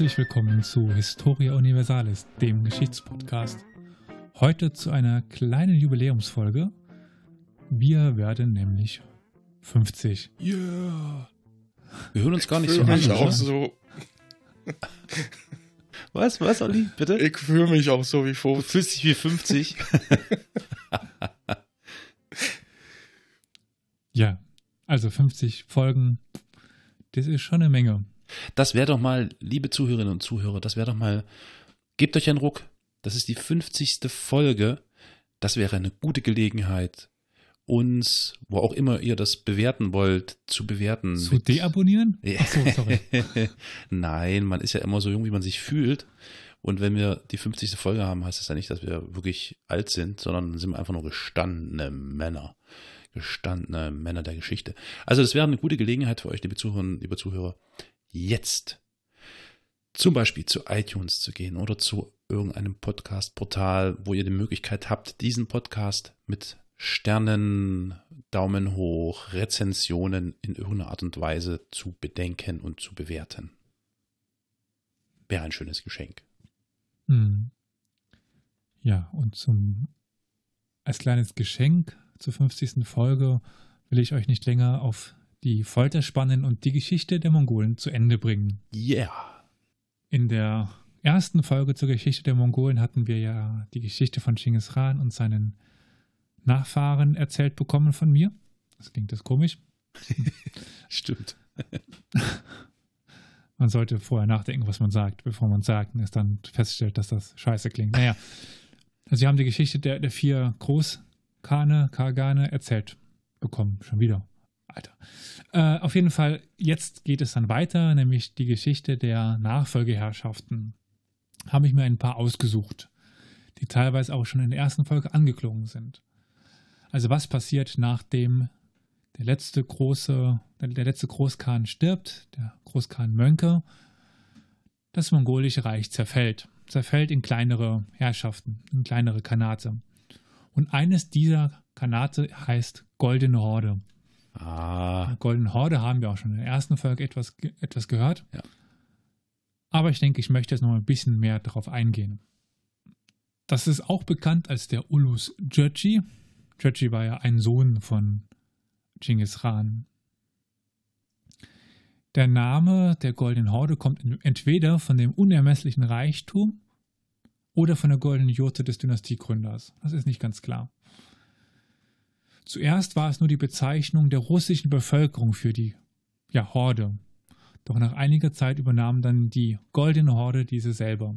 Herzlich willkommen zu Historia Universalis, dem Geschichtspodcast. Heute zu einer kleinen Jubiläumsfolge. Wir werden nämlich 50. Yeah. Wir hören uns gar nicht ich so fühle an. mich auch so. Was, was, Olli? Bitte? Ich fühle mich auch so wie Du vor. fühlst dich wie 50. Ja, also 50 Folgen, das ist schon eine Menge. Das wäre doch mal, liebe Zuhörerinnen und Zuhörer, das wäre doch mal, gebt euch einen Ruck. Das ist die 50. Folge. Das wäre eine gute Gelegenheit, uns, wo auch immer ihr das bewerten wollt, zu bewerten. Zu deabonnieren? Ja. Achso, sorry. Nein, man ist ja immer so jung, wie man sich fühlt. Und wenn wir die 50. Folge haben, heißt das ja nicht, dass wir wirklich alt sind, sondern sind wir einfach nur gestandene Männer. Gestandene Männer der Geschichte. Also das wäre eine gute Gelegenheit für euch, liebe Zuhörerinnen, liebe Zuhörer, jetzt zum Beispiel zu iTunes zu gehen oder zu irgendeinem Podcast-Portal, wo ihr die Möglichkeit habt, diesen Podcast mit Sternen, Daumen hoch, Rezensionen in irgendeiner Art und Weise zu bedenken und zu bewerten. Wäre ein schönes Geschenk. Hm. Ja, und zum als kleines Geschenk zur 50. Folge will ich euch nicht länger auf die Folter spannen und die Geschichte der Mongolen zu Ende bringen. Yeah. In der ersten Folge zur Geschichte der Mongolen hatten wir ja die Geschichte von Genghis Khan und seinen Nachfahren erzählt bekommen von mir. Das klingt das komisch. Stimmt. Man sollte vorher nachdenken, was man sagt, bevor man sagt und es dann feststellt, dass das scheiße klingt. Naja, also Sie haben die Geschichte der, der vier Großkane, Kargane erzählt bekommen. Schon wieder. Alter. Äh, auf jeden Fall, jetzt geht es dann weiter, nämlich die Geschichte der Nachfolgeherrschaften. Habe ich mir ein paar ausgesucht, die teilweise auch schon in der ersten Folge angeklungen sind. Also was passiert, nachdem der letzte große, der, letzte Großkhan stirbt, der Großkhan Mönke, das mongolische Reich zerfällt. Zerfällt in kleinere Herrschaften, in kleinere Kanate. Und eines dieser Kanate heißt Goldene Horde. Ah, Goldene Horde haben wir auch schon in der ersten Folge etwas, etwas gehört. Ja. Aber ich denke, ich möchte jetzt noch ein bisschen mehr darauf eingehen. Das ist auch bekannt als der Ulus Jurji. Jurji war ja ein Sohn von Genghis Khan. Der Name der Goldenen Horde kommt entweder von dem unermesslichen Reichtum oder von der goldenen Jurte des Dynastiegründers. Das ist nicht ganz klar. Zuerst war es nur die Bezeichnung der russischen Bevölkerung für die ja, Horde. Doch nach einiger Zeit übernahm dann die Goldene Horde diese selber.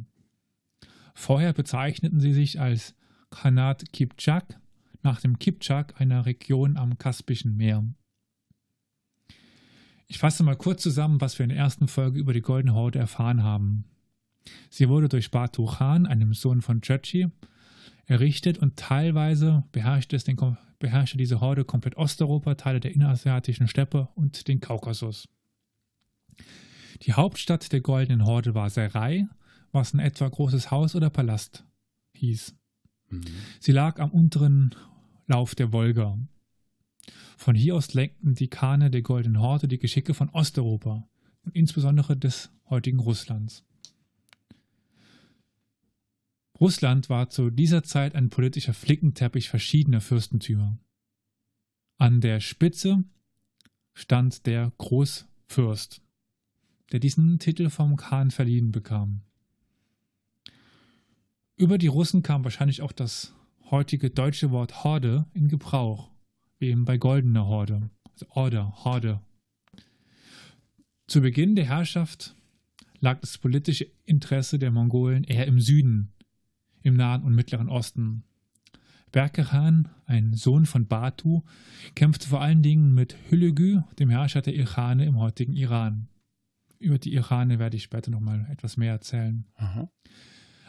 Vorher bezeichneten sie sich als Khanat Kipchak nach dem Kipchak, einer Region am Kaspischen Meer. Ich fasse mal kurz zusammen, was wir in der ersten Folge über die Goldene Horde erfahren haben. Sie wurde durch Batu Khan, einem Sohn von Churchi, errichtet und teilweise beherrschte, es den, beherrschte diese Horde komplett Osteuropa, Teile der innerasiatischen Steppe und den Kaukasus. Die Hauptstadt der Goldenen Horde war Serai, was in etwa großes Haus oder Palast hieß. mhm. Sie lag am unteren Lauf der Wolga. Von hier aus lenkten die Kane der Goldenen Horde die Geschicke von Osteuropa und insbesondere des heutigen Russlands. Russland war zu dieser Zeit ein politischer Flickenteppich verschiedener Fürstentümer. An der Spitze stand der Großfürst, der diesen Titel vom Khan verliehen bekam. Über die Russen kam wahrscheinlich auch das heutige deutsche Wort Horde in Gebrauch, wie eben bei goldener Horde, also Order, Horde. Zu Beginn der Herrschaft lag das politische Interesse der Mongolen eher im Süden, im Nahen und Mittleren Osten. Berke-Khan, ein Sohn von Batu, kämpfte vor allen Dingen mit Hüllegü, dem Herrscher der Irane im heutigen Iran. Über die Irane werde ich später nochmal etwas mehr erzählen. Aha.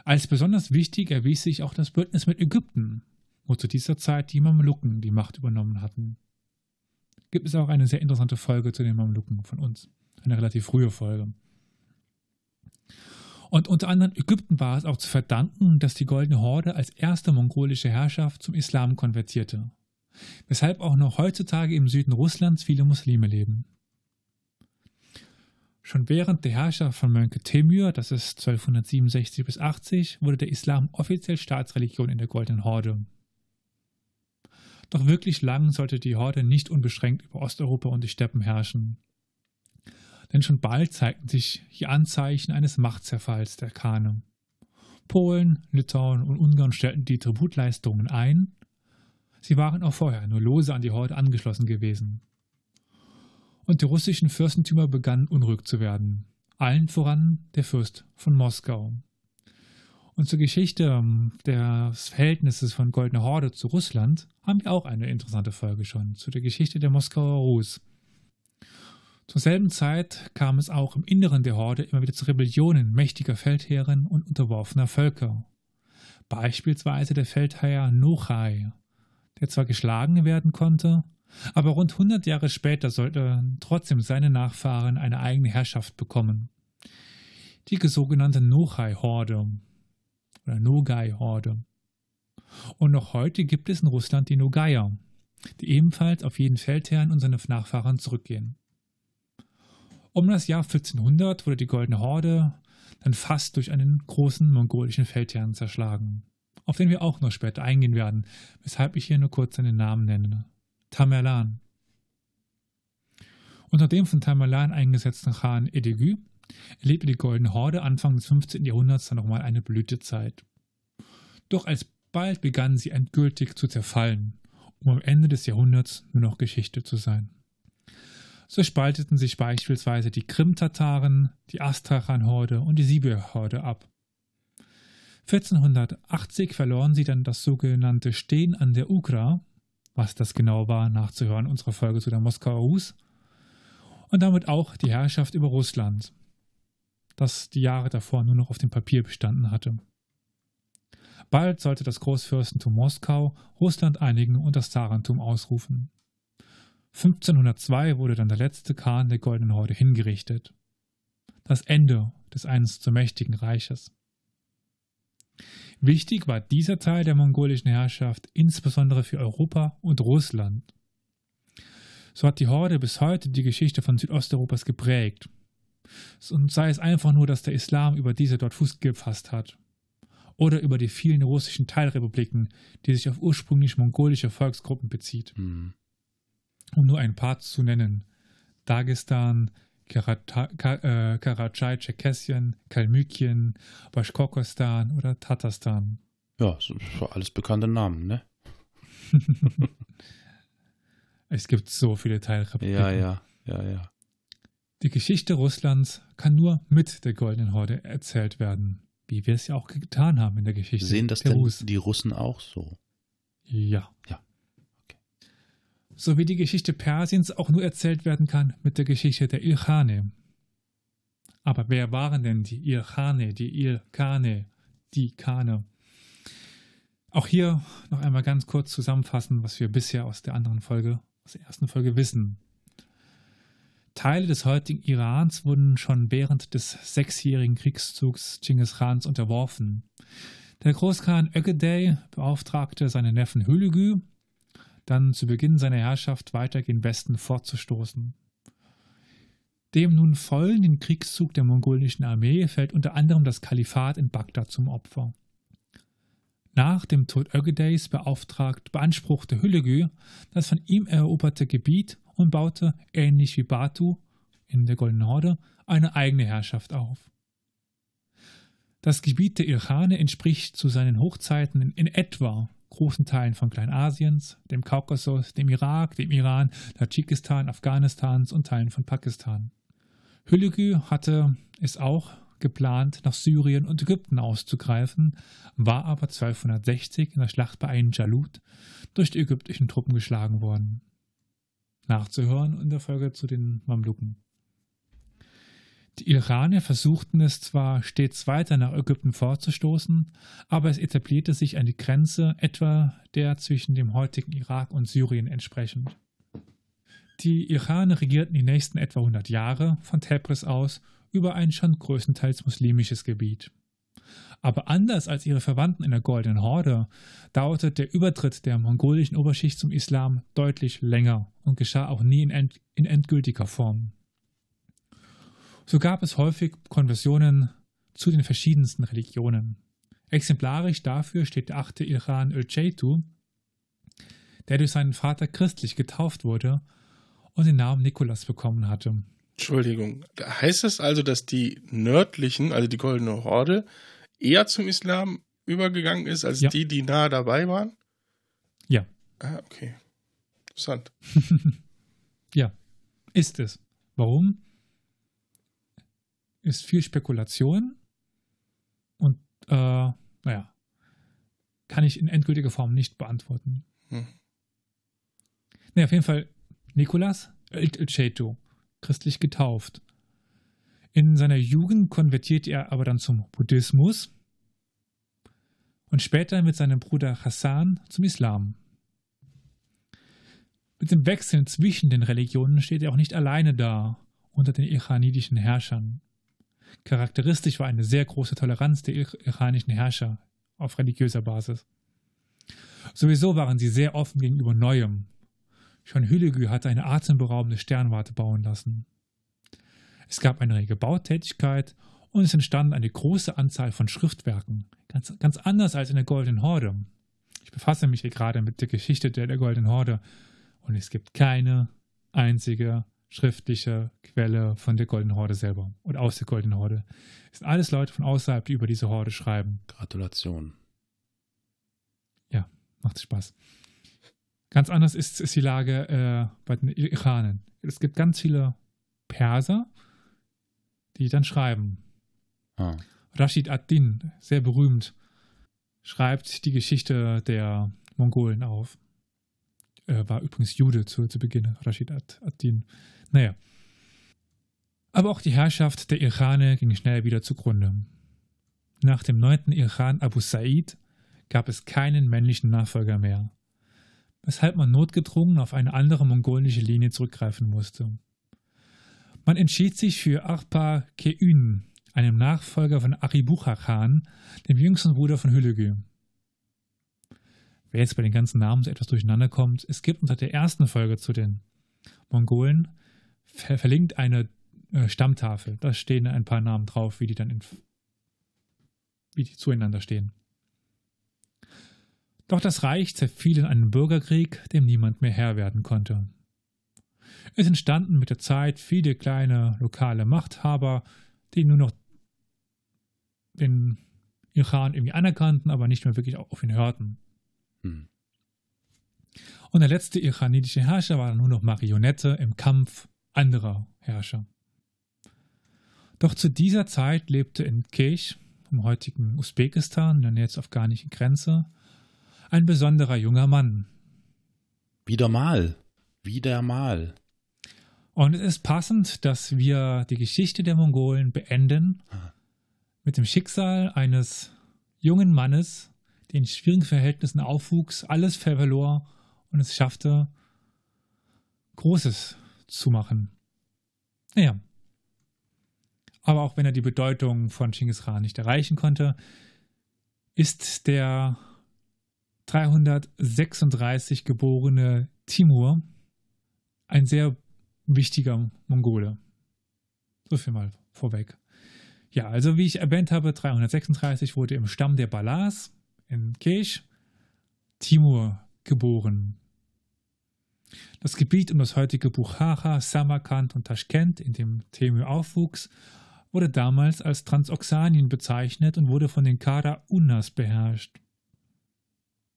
Als besonders wichtig erwies sich auch das Bündnis mit Ägypten, wo zu dieser Zeit die Mamluken die Macht übernommen hatten. Gibt es auch eine sehr interessante Folge zu den Mamluken von uns. Eine relativ frühe Folge. Und unter anderem Ägypten war es auch zu verdanken, dass die Goldene Horde als erste mongolische Herrschaft zum Islam konvertierte. Weshalb auch noch heutzutage im Süden Russlands viele Muslime leben. Schon während der Herrschaft von Mönke Temür, das ist 1267 bis 80, wurde der Islam offiziell Staatsreligion in der Goldenen Horde. Doch wirklich lang sollte die Horde nicht unbeschränkt über Osteuropa und die Steppen herrschen. Denn schon bald zeigten sich die Anzeichen eines Machtzerfalls der Kane. Polen, Litauen und Ungarn stellten die Tributleistungen ein. Sie waren auch vorher nur lose an die Horde angeschlossen gewesen und die russischen Fürstentümer begannen unruhig zu werden. Allen voran der Fürst von Moskau. Und zur Geschichte ähm, des Verhältnisses von Goldene Horde zu Russland haben wir auch eine interessante Folge schon, zu der Geschichte der Moskauer Rus. Zur selben Zeit kam es auch im Inneren der Horde immer wieder zu Rebellionen mächtiger Feldherren und unterworfener Völker. Beispielsweise der Feldherr Nochai, der zwar geschlagen werden konnte, aber rund 100 Jahre später sollten trotzdem seine Nachfahren eine eigene Herrschaft bekommen. Die sogenannte Nochai-Horde oder Nogai-Horde. Und noch heute gibt es in Russland die Nogaier, die ebenfalls auf jeden Feldherrn und seine Nachfahren zurückgehen. Um das Jahr 1400 wurde die Goldene Horde dann fast durch einen großen mongolischen Feldherrn zerschlagen, auf den wir auch noch später eingehen werden, weshalb ich hier nur kurz seinen Namen nenne. Tamerlan. Unter dem von Tamerlan eingesetzten Khan Edegü erlebte die Goldene Horde Anfang des 15. Jahrhunderts dann nochmal eine Blütezeit. Doch alsbald begann sie endgültig zu zerfallen, um am Ende des Jahrhunderts nur noch Geschichte zu sein. So spalteten sich beispielsweise die Krim-Tataren, die Astrachan-Horde und die Sibir-Horde ab. 1480 verloren sie dann das sogenannte Stehen an der Ukra, was das genau war, nachzuhören, unserer Folge zu der Moskauer Rus. Und damit auch die Herrschaft über Russland, das die Jahre davor nur noch auf dem Papier bestanden hatte. Bald sollte das Großfürstentum Moskau Russland einigen und das Zarentum ausrufen. 1502 wurde dann der letzte Khan der Goldenen Horde hingerichtet. Das Ende des einst so mächtigen Reiches. Wichtig war dieser Teil der mongolischen Herrschaft insbesondere für Europa und Russland. So hat die Horde bis heute die Geschichte von Südosteuropas geprägt. Und sei es einfach nur, dass der Islam über diese dort Fuß gefasst hat. Oder über die vielen russischen Teilrepubliken, die sich auf ursprünglich mongolische Volksgruppen bezieht. Mhm. Um nur ein paar zu nennen. Dagestan, äh, Karachay, Tscherkessien, Kalmykien, Baschkorkostan oder Tatarstan. Ja, alles bekannte Namen, ne? es gibt so viele Teilrepubliken. Ja, ja, ja, ja. Die Geschichte Russlands kann nur mit der Goldenen Horde erzählt werden, wie wir es ja auch getan haben in der Geschichte. Sehen das denn Rus. die Russen auch so? Ja. Ja so wie die Geschichte Persiens auch nur erzählt werden kann mit der Geschichte der Ilkhane. Aber wer waren denn die Ilkhane, die Ilkane, die Kane? Auch hier noch einmal ganz kurz zusammenfassen, was wir bisher aus der anderen Folge, aus der ersten Folge wissen. Teile des heutigen Irans wurden schon während des sechsjährigen Kriegszugs Genghis Khans unterworfen. Der Großkhan Ögedei beauftragte seinen Neffen Hülügü, dann zu Beginn seiner Herrschaft weiter gen Westen fortzustoßen. Dem nun folgenden Kriegszug der mongolischen Armee fällt unter anderem das Kalifat in Bagdad zum Opfer. Nach dem Tod Ögedeys beauftragt beanspruchte Hüllegü das von ihm eroberte Gebiet und baute, ähnlich wie Batu in der Goldenen Horde, eine eigene Herrschaft auf. Das Gebiet der Ilkhane entspricht zu seinen Hochzeiten in etwa großen Teilen von Kleinasiens, dem Kaukasus, dem Irak, dem Iran, Tadschikistan, Afghanistans und Teilen von Pakistan. Hüllegü hatte es auch geplant, nach Syrien und Ägypten auszugreifen, war aber 1260 in der Schlacht bei Ain Jalut durch die ägyptischen Truppen geschlagen worden. Nachzuhören in der Folge zu den Mamluken. Die Iraner versuchten es zwar stets weiter nach Ägypten vorzustoßen, aber es etablierte sich eine Grenze etwa der zwischen dem heutigen Irak und Syrien entsprechend. Die Iraner regierten die nächsten etwa 100 Jahre von Tebris aus über ein schon größtenteils muslimisches Gebiet. Aber anders als ihre Verwandten in der Goldenen Horde dauerte der Übertritt der mongolischen Oberschicht zum Islam deutlich länger und geschah auch nie in, end in endgültiger Form. So gab es häufig Konversionen zu den verschiedensten Religionen. Exemplarisch dafür steht der achte Iran Ölceytu, der durch seinen Vater christlich getauft wurde und den Namen Nikolas bekommen hatte. Entschuldigung, heißt das also, dass die nördlichen, also die Goldene Horde, eher zum Islam übergegangen ist als Ja. die, die nahe dabei waren? Ja. Ah, okay. Interessant. Ja, ist es. Warum? Ist viel Spekulation und, äh, naja, kann ich in endgültiger Form nicht beantworten. Hm. Ne, auf jeden Fall Nikolas Ilcheto, christlich getauft. In seiner Jugend konvertiert er aber dann zum Buddhismus und später mit seinem Bruder Hassan zum Islam. Mit dem Wechsel zwischen den Religionen steht er auch nicht alleine da unter den iranitischen Herrschern. Charakteristisch war eine sehr große Toleranz der ir- iranischen Herrscher auf religiöser Basis. Sowieso waren sie sehr offen gegenüber Neuem. Schon Hülegü hatte eine atemberaubende Sternwarte bauen lassen. Es gab eine rege Bautätigkeit und es entstand eine große Anzahl von Schriftwerken, ganz, ganz anders als in der Goldenen Horde. Ich befasse mich hier gerade mit der Geschichte der, der Goldenen Horde und es gibt keine einzige schriftliche Quelle von der Goldenen Horde selber und aus der Goldenen Horde. Es sind alles Leute von außerhalb, die über diese Horde schreiben. Gratulation. Macht Spaß. Ganz anders ist, ist die Lage äh, bei den Iranern. Es gibt ganz viele Perser, die dann schreiben. Ah. Rashid ad-Din, sehr berühmt, schreibt die Geschichte der Mongolen auf. Er war übrigens Jude zu, zu Beginn, Rashid ad- ad-Din. Naja. Aber auch die Herrschaft der Iraner ging schnell wieder zugrunde. Nach dem neunten Iran Abu Sa'id gab es keinen männlichen Nachfolger mehr, weshalb man notgedrungen auf eine andere mongolische Linie zurückgreifen musste. Man entschied sich für Arpa Keün, einem Nachfolger von Aribucha Khan, dem jüngsten Bruder von Hülegü. Wer jetzt bei den ganzen Namen so etwas durcheinander kommt, es gibt unter der ersten Folge zu den Mongolen ver verlinkt eine äh, Stammtafel. Da stehen ein paar Namen drauf, wie die dann in, wie die zueinander stehen. Doch das Reich zerfiel in einen Bürgerkrieg, dem niemand mehr Herr werden konnte. Es entstanden mit der Zeit viele kleine lokale Machthaber, die nur noch den Iran irgendwie anerkannten, aber nicht mehr wirklich auf ihn hörten. Hm. Und der letzte iranitische Herrscher war dann nur noch Marionette im Kampf anderer Herrscher. Doch zu dieser Zeit lebte in Kesh, im heutigen Usbekistan, der zur afghanischen Grenze, ein besonderer junger Mann. Wieder mal. Wieder mal. Und es ist passend, dass wir die Geschichte der Mongolen beenden mit dem Schicksal eines jungen Mannes, der in schwierigen Verhältnissen aufwuchs, alles verlor und es schaffte, Großes zu machen. Naja. Aber auch wenn er die Bedeutung von Genghis Khan nicht erreichen konnte, ist der 336 geborene Timur ein sehr wichtiger Mongole. So viel mal vorweg. Ja, also wie ich erwähnt habe, 336 wurde im Stamm der Balas in Kesh Timur geboren. Das Gebiet um das heutige Bukhara, Samarkand und Taschkent, in dem Temür aufwuchs, wurde damals als Transoxanien bezeichnet und wurde von den Kara Unnas beherrscht.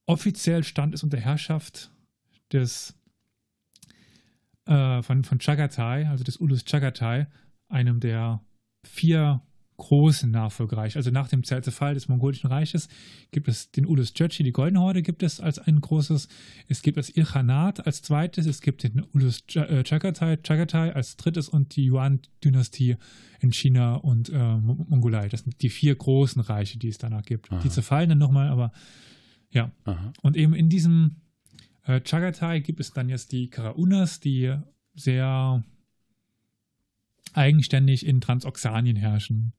Offiziell stand es unter Herrschaft des äh, von, von Chagatai, also des Ulus Chagatai, einem der vier großen Nachfolgereiche. Also nach dem Zerfall des mongolischen Reiches gibt es den Ulus Churchi, die Goldene Horde gibt es als ein großes, es gibt das Ilkhanat als zweites, es gibt den Ulus äh, Chagatai, Chagatai als drittes und die Yuan-Dynastie in China und äh, Mo- Mongolei. Das sind die vier großen Reiche, die es danach gibt. Aha. Die zerfallen dann nochmal, aber ja. Aha. Und eben in diesem äh, Chagatai gibt es dann jetzt die Karaunas, die sehr eigenständig in Transoxanien herrschen.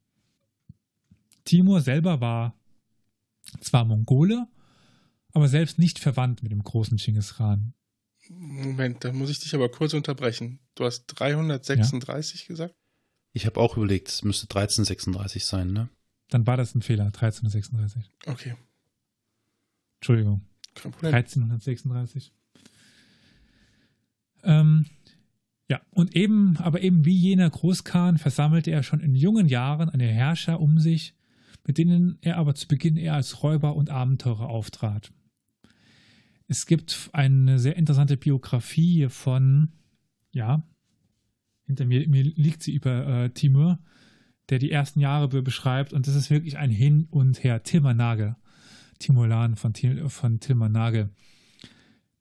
Timur selber war zwar Mongole, aber selbst nicht verwandt mit dem großen Genghis Khan. Moment, da muss ich dich aber kurz unterbrechen. Du hast 336 gesagt? Ich habe auch überlegt, es müsste 1336 sein, ne? Dann war das ein Fehler, 1336. Okay, Entschuldigung, kein Problem. 1336. Ähm, ja, und eben, aber eben wie jener Großkhan versammelte er schon in jungen Jahren eine Herrscher um sich, mit denen er aber zu Beginn eher als Räuber und Abenteurer auftrat. Es gibt eine sehr interessante Biografie von, ja, hinter mir, mir liegt sie über äh, Timur, der die ersten Jahre be- beschreibt und das ist wirklich ein Hin und Her. Tilman Nagel, Timulan von, von Tilman Nagel.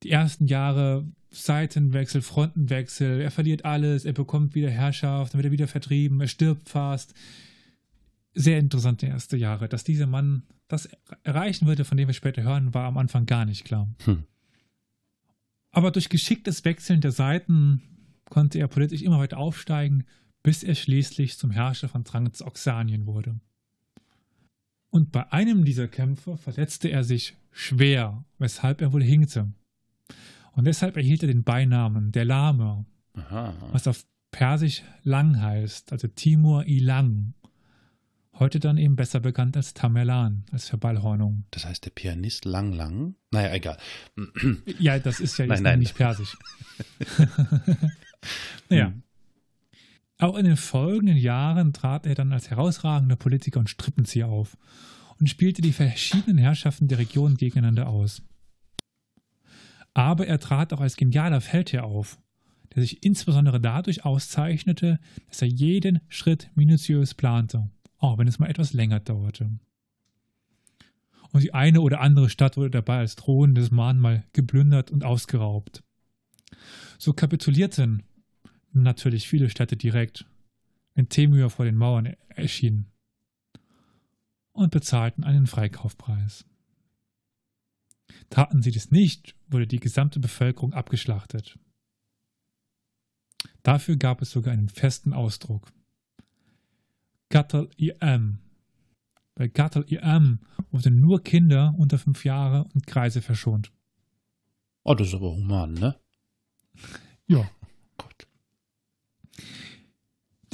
Die ersten Jahre Seitenwechsel, Frontenwechsel, er verliert alles, er bekommt wieder Herrschaft, dann wird er wieder vertrieben, er stirbt fast. Sehr interessante erste Jahre. Dass dieser Mann das erreichen würde, von dem wir später hören, war am Anfang gar nicht klar. Hm. Aber durch geschicktes Wechseln der Seiten konnte er politisch immer weiter aufsteigen, bis er schließlich zum Herrscher von Transoxanien wurde. Und bei einem dieser Kämpfe verletzte er sich schwer, weshalb er wohl hinkte. Und deshalb erhielt er den Beinamen der Lahme, Aha. was auf Persisch lang heißt, also Timur Ilang. Heute dann eben besser bekannt als Tamerlan, als Verballhornung. Das heißt, der Pianist Lang Lang? Naja, egal. Ja, das ist ja jetzt Nein, nein. nicht persisch. ja. Hm. Auch in den folgenden Jahren trat er dann als herausragender Politiker und Strippenzieher auf und spielte die verschiedenen Herrschaften der Region gegeneinander aus. Aber er trat auch als genialer Feldherr auf, der sich insbesondere dadurch auszeichnete, dass er jeden Schritt minutiös plante, auch wenn es mal etwas länger dauerte. Und die eine oder andere Stadt wurde dabei als drohendes Mahnmal geplündert und ausgeraubt. So kapitulierten natürlich viele Städte direkt, wenn Temür vor den Mauern erschien, und bezahlten einen Freikaufpreis. Taten sie das nicht, wurde die gesamte Bevölkerung abgeschlachtet. Dafür gab es sogar einen festen Ausdruck. Gattel IM. Bei Gattel IM wurden nur Kinder unter fünf Jahre und Kreise verschont. Oh, das ist aber human, ne? Ja. Gott.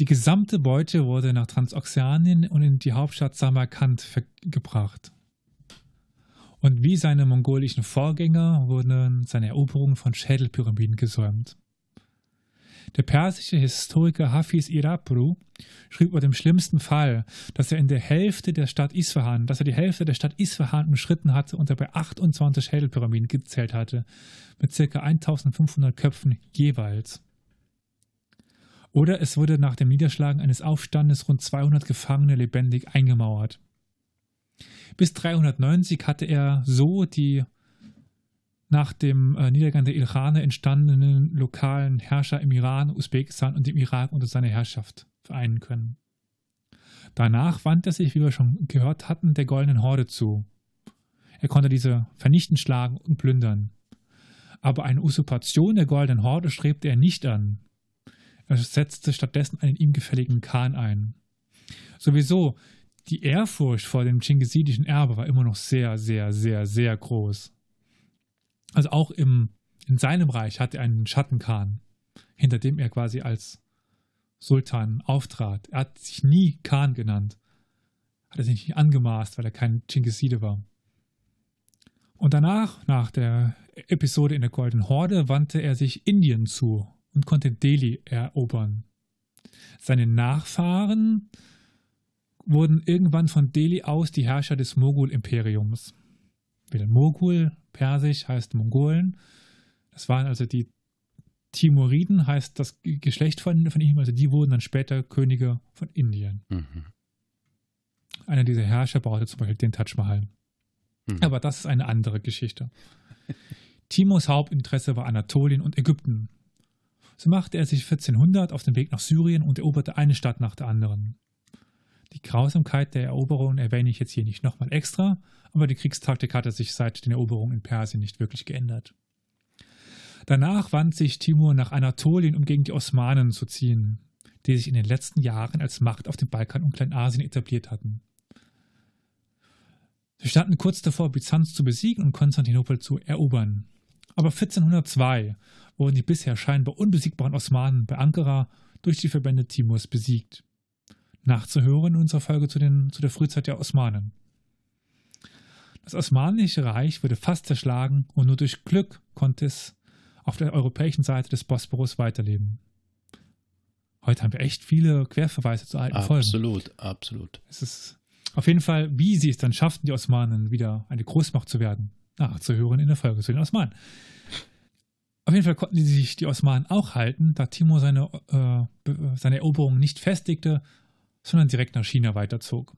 Die gesamte Beute wurde nach Transoxanien und in die Hauptstadt Samarkand gebracht. Und wie seine mongolischen Vorgänger wurden seine Eroberungen von Schädelpyramiden gesäumt. Der persische Historiker Hafiz Irapru schrieb über dem schlimmsten Fall, dass er in der Hälfte der Stadt Isfahan, dass er die Hälfte der Stadt Isfahan umschritten hatte und dabei 28 Schädelpyramiden gezählt hatte, mit ca. 1500 Köpfen jeweils. Oder es wurde nach dem Niederschlagen eines Aufstandes rund 200 Gefangene lebendig eingemauert. Bis 390 hatte er so die nach dem äh, Niedergang der Iraner entstandenen lokalen Herrscher im Iran, Usbekistan und dem Irak unter seine Herrschaft vereinen können. Danach wandte er sich, wie wir schon gehört hatten, der Goldenen Horde zu. Er konnte diese vernichtend schlagen und plündern. Aber eine Usurpation der Goldenen Horde strebte er nicht an. Er setzte stattdessen einen ihm gefälligen Khan ein. Sowieso, die Ehrfurcht vor dem chingisidischen Erbe war immer noch sehr, sehr, sehr, sehr groß. Also auch im, in seinem Reich hatte er einen Schattenkhan, hinter dem er quasi als Sultan auftrat. Er hat sich nie Khan genannt. Hat er sich nicht angemaßt, weil er kein Chingiside war. Und danach, nach der Episode in der Goldenen Horde, wandte er sich Indien zu und konnte Delhi erobern. Seine Nachfahren wurden irgendwann von Delhi aus die Herrscher des Mogul-Imperiums. Wieder Mogul, persisch heißt Mongolen. Das waren also die Timuriden, heißt das Geschlecht von, von ihm, also die wurden dann später Könige von Indien. Mhm. Einer dieser Herrscher baute zum Beispiel den Taj Mahal. Mhm. Aber das ist eine andere Geschichte. Timurs Hauptinteresse war Anatolien und Ägypten. So machte er sich 1400 auf den Weg nach Syrien und eroberte eine Stadt nach der anderen. Die Grausamkeit der Eroberungen erwähne ich jetzt hier nicht nochmal extra, aber die Kriegstaktik hatte sich seit den Eroberungen in Persien nicht wirklich geändert. Danach wandte sich Timur nach Anatolien, um gegen die Osmanen zu ziehen, die sich in den letzten Jahren als Macht auf dem Balkan und Kleinasien etabliert hatten. Sie standen kurz davor, Byzanz zu besiegen und Konstantinopel zu erobern. Aber 1402 wurden die bisher scheinbar unbesiegbaren Osmanen bei Ankara durch die Verbände Timurs besiegt. Nachzuhören in unserer Folge zu, den, zu der Frühzeit der Osmanen. Das Osmanische Reich wurde fast zerschlagen und nur durch Glück konnte es auf der europäischen Seite des Bosporus weiterleben. Heute haben wir echt viele Querverweise zu alten absolut, Folgen. Absolut, absolut. Es ist auf jeden Fall, wie sie es dann schafften, die Osmanen wieder eine Großmacht zu werden, nachzuhören in der Folge zu den Osmanen. Auf jeden Fall konnten sich die Osmanen auch halten, da Timur seine, äh, seine Eroberung nicht festigte, sondern direkt nach China weiterzog.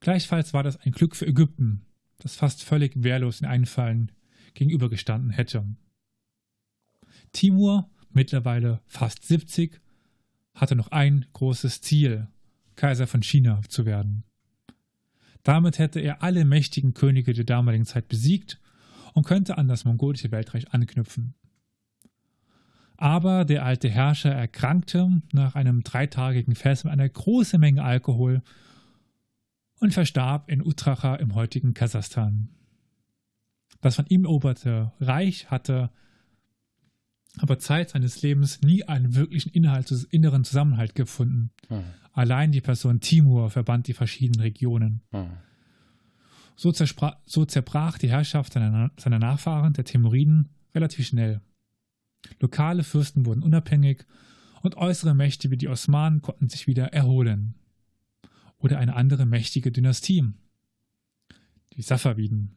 Gleichfalls war das ein Glück für Ägypten, das fast völlig wehrlos den Einfallen gegenübergestanden hätte. Timur, mittlerweile fast 70, hatte noch ein großes Ziel, Kaiser von China zu werden. Damit hätte er alle mächtigen Könige der damaligen Zeit besiegt und könnte an das mongolische Weltreich anknüpfen. Aber der alte Herrscher erkrankte nach einem dreitagigen Fest mit einer großen Menge Alkohol und verstarb in Utracha im heutigen Kasachstan. Das von ihm eroberte Reich hatte aber Zeit seines Lebens nie einen wirklichen Inhalt, inneren Zusammenhalt gefunden. Hm. Allein die Person Timur verband die verschiedenen Regionen. Hm. So, so, zerbrach die Herrschaft seiner, seiner Nachfahren, der Timuriden, relativ schnell. Lokale Fürsten wurden unabhängig und äußere Mächte wie die Osmanen konnten sich wieder erholen oder eine andere mächtige Dynastie, die Safaviden.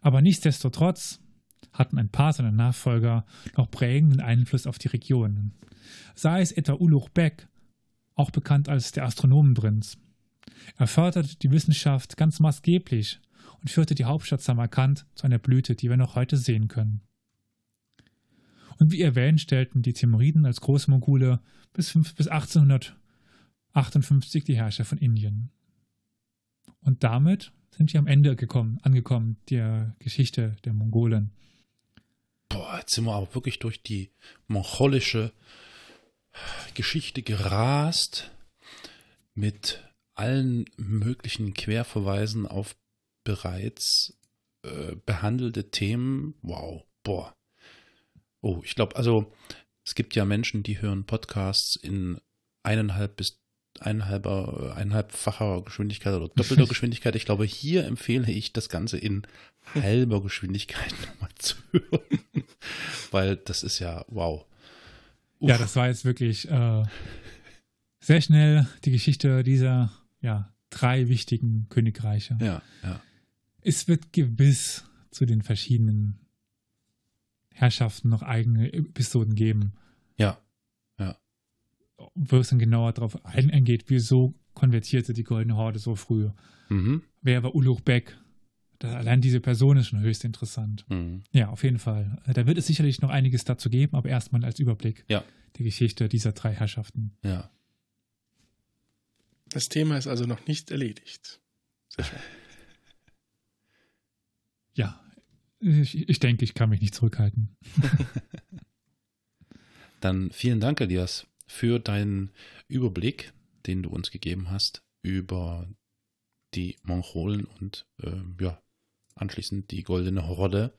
Aber nichtsdestotrotz hatten ein paar seiner Nachfolger noch prägenden Einfluss auf die Region. Sei es etwa Uluch Bek, auch bekannt als der Astronomenprinz. Er förderte die Wissenschaft ganz maßgeblich und führte die Hauptstadt Samarkand zu einer Blüte, die wir noch heute sehen können. Und wie erwähnt, stellten die Timuriden als Großmogule bis, bis 1800 58 die Herrscher von Indien. Und damit sind wir am Ende gekommen, angekommen der Geschichte der Mongolen. Boah, jetzt sind wir aber wirklich durch die mongolische Geschichte gerast mit allen möglichen Querverweisen auf bereits äh, behandelte Themen. Wow, boah. Oh, ich glaube, also es gibt ja Menschen, die hören Podcasts in eineinhalb bis eineinhalber, eineinhalbfacher Geschwindigkeit oder doppelter Geschwindigkeit. Ich glaube, hier empfehle ich das Ganze in halber Geschwindigkeit nochmal zu hören. Weil das ist ja wow. Uff. Ja, das war jetzt wirklich äh, sehr schnell die Geschichte dieser ja, drei wichtigen Königreiche. Ja, ja. Es wird gewiss zu den verschiedenen Herrschaften noch eigene Episoden geben. Ja wo es dann genauer darauf eingeht, wieso konvertierte die Goldene Horde so früh. Mhm. Wer war Uluch Beck? Das, allein diese Person ist schon höchst interessant. Mhm. Ja, auf jeden Fall. Da wird es sicherlich noch einiges dazu geben, aber erstmal als Überblick ja. die Geschichte dieser drei Herrschaften. Ja. Das Thema ist also noch nicht erledigt. Sehr schön. Ja, ich, ich denke, ich kann mich nicht zurückhalten. Dann vielen Dank, Elias, für deinen Überblick, den du uns gegeben hast über die Mongolen und äh, ja, anschließend die Goldene Horde.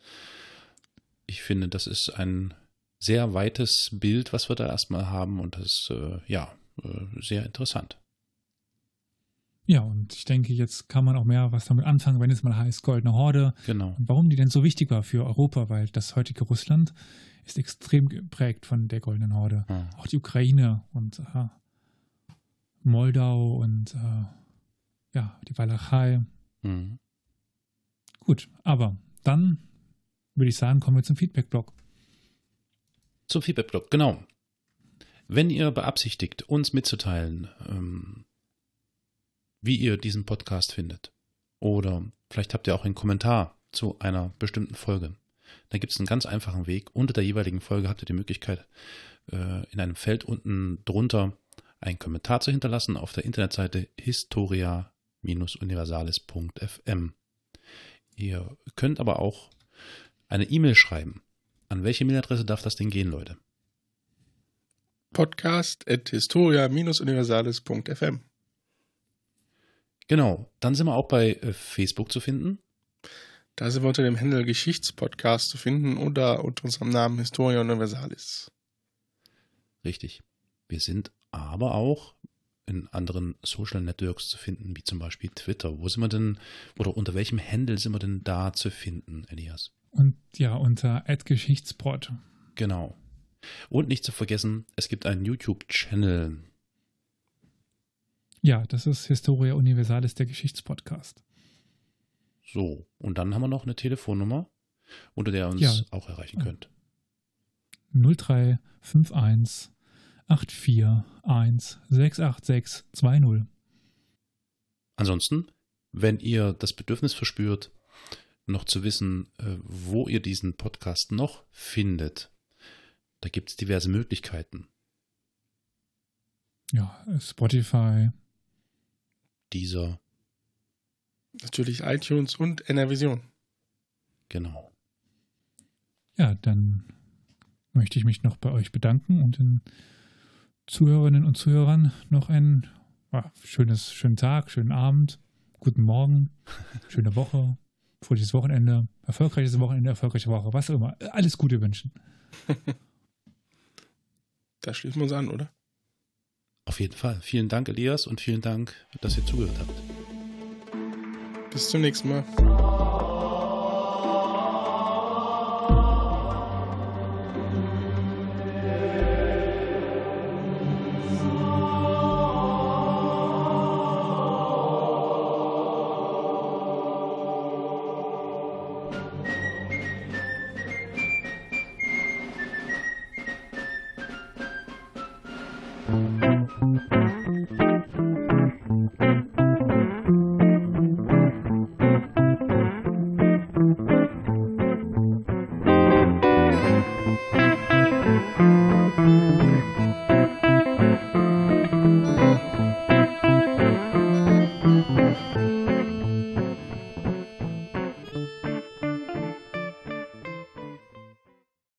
Ich finde, das ist ein sehr weites Bild, was wir da erstmal haben und das ist äh, ja äh, sehr interessant. Ja, und ich denke, jetzt kann man auch mehr was damit anfangen, wenn es mal heißt Goldene Horde. Genau. Und warum die denn so wichtig war für Europa, weil das heutige Russland ist extrem geprägt von der Goldenen Horde. Mhm. Auch die Ukraine und äh, Moldau und äh, ja, die Walachei. Mhm. Gut, aber dann würde ich sagen, kommen wir zum Feedback-Blog. Zum Feedback-Blog, genau. Wenn ihr beabsichtigt, uns mitzuteilen, ähm, wie ihr diesen Podcast findet, oder vielleicht habt ihr auch einen Kommentar zu einer bestimmten Folge, da gibt es einen ganz einfachen Weg. Unter der jeweiligen Folge habt ihr die Möglichkeit, äh, in einem Feld unten drunter einen Kommentar zu hinterlassen auf der Internetseite historia-universales.fm. Ihr könnt aber auch eine E-Mail schreiben. An welche E-Mail-Adresse darf das denn gehen, Leute? Podcast at historia-universales.fm. Genau, dann sind wir auch bei äh, Facebook zu finden. Da sind wir unter dem Händel Geschichtspodcast zu finden oder unter unserem Namen Historia Universalis. Richtig. Wir sind aber auch in anderen Social Networks zu finden, wie zum Beispiel Twitter. Wo sind wir denn, oder unter welchem Handle sind wir denn da zu finden, Elias? Und ja, unter Geschichtsport. Genau. Und nicht zu vergessen, es gibt einen YouTube-Channel. Ja, das ist Historia Universalis, der Geschichtspodcast. So, und dann haben wir noch eine Telefonnummer, unter der ihr uns Ja. auch erreichen könnt. 0351 841 68620. Ansonsten, wenn ihr das Bedürfnis verspürt, noch zu wissen, äh, wo ihr diesen Podcast noch findet, da gibt es diverse Möglichkeiten. Ja, Spotify. Dieser, Natürlich iTunes und NRVision. genau. Ja, dann möchte ich mich noch bei euch bedanken und den Zuhörerinnen und Zuhörern noch einen ja, schönes, schönen Tag, schönen Abend, guten Morgen, schöne Woche, fröhliches Wochenende, erfolgreiches Wochenende, erfolgreiche Woche, was auch immer. Alles Gute wünschen. Da schließen wir uns an, oder? Auf jeden Fall. Vielen Dank, Elias, und vielen Dank, dass ihr zugehört habt. Bis zum nächsten Mal.